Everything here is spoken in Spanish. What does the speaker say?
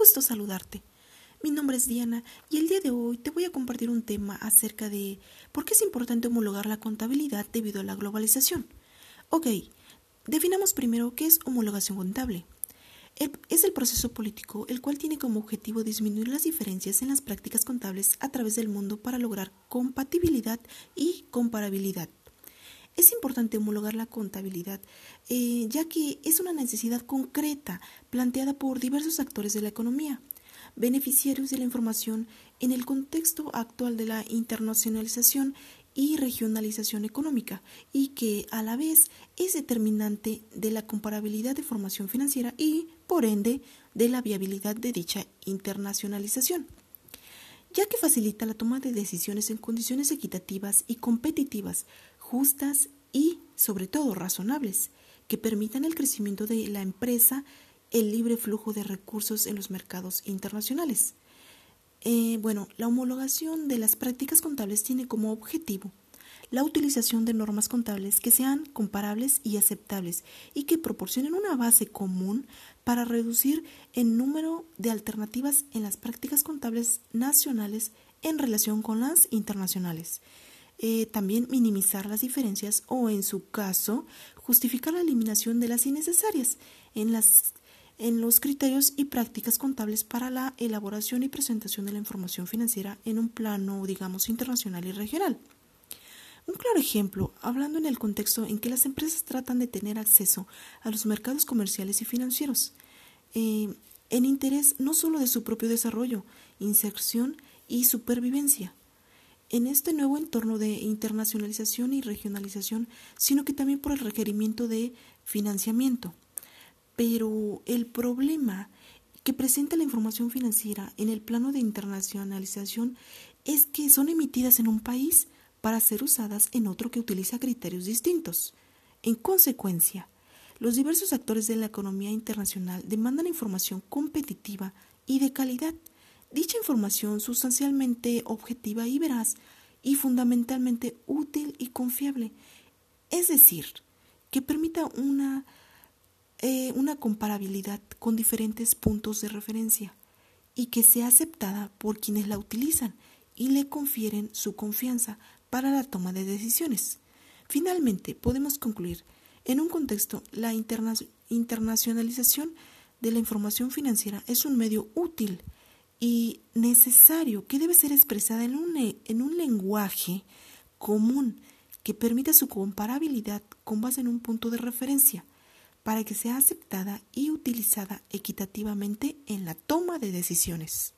gusto saludarte. Mi nombre es Diana y el día de hoy te voy a compartir un tema acerca de por qué es importante homologar la contabilidad debido a la globalización. Ok, definamos primero qué es homologación contable. Es el proceso político el cual tiene como objetivo disminuir las diferencias en las prácticas contables a través del mundo para lograr compatibilidad y comparabilidad. Es importante homologar la contabilidad, eh, ya que es una necesidad concreta planteada por diversos actores de la economía, beneficiarios de la información en el contexto actual de la internacionalización y regionalización económica, y que a la vez es determinante de la comparabilidad de formación financiera y, por ende, de la viabilidad de dicha internacionalización. Ya que facilita la toma de decisiones en condiciones equitativas y competitivas justas y, sobre todo, razonables, que permitan el crecimiento de la empresa, el libre flujo de recursos en los mercados internacionales. Eh, bueno, la homologación de las prácticas contables tiene como objetivo la utilización de normas contables que sean comparables y aceptables y que proporcionen una base común para reducir el número de alternativas en las prácticas contables nacionales en relación con las internacionales. Eh, también minimizar las diferencias o, en su caso, justificar la eliminación de las innecesarias en, las, en los criterios y prácticas contables para la elaboración y presentación de la información financiera en un plano, digamos, internacional y regional. Un claro ejemplo, hablando en el contexto en que las empresas tratan de tener acceso a los mercados comerciales y financieros, eh, en interés no solo de su propio desarrollo, inserción y supervivencia, en este nuevo entorno de internacionalización y regionalización, sino que también por el requerimiento de financiamiento. Pero el problema que presenta la información financiera en el plano de internacionalización es que son emitidas en un país para ser usadas en otro que utiliza criterios distintos. En consecuencia, los diversos actores de la economía internacional demandan información competitiva y de calidad Dicha información sustancialmente objetiva y veraz y fundamentalmente útil y confiable, es decir, que permita una, eh, una comparabilidad con diferentes puntos de referencia y que sea aceptada por quienes la utilizan y le confieren su confianza para la toma de decisiones. Finalmente, podemos concluir, en un contexto, la internacionalización de la información financiera es un medio útil y necesario que debe ser expresada en un, en un lenguaje común que permita su comparabilidad con base en un punto de referencia para que sea aceptada y utilizada equitativamente en la toma de decisiones.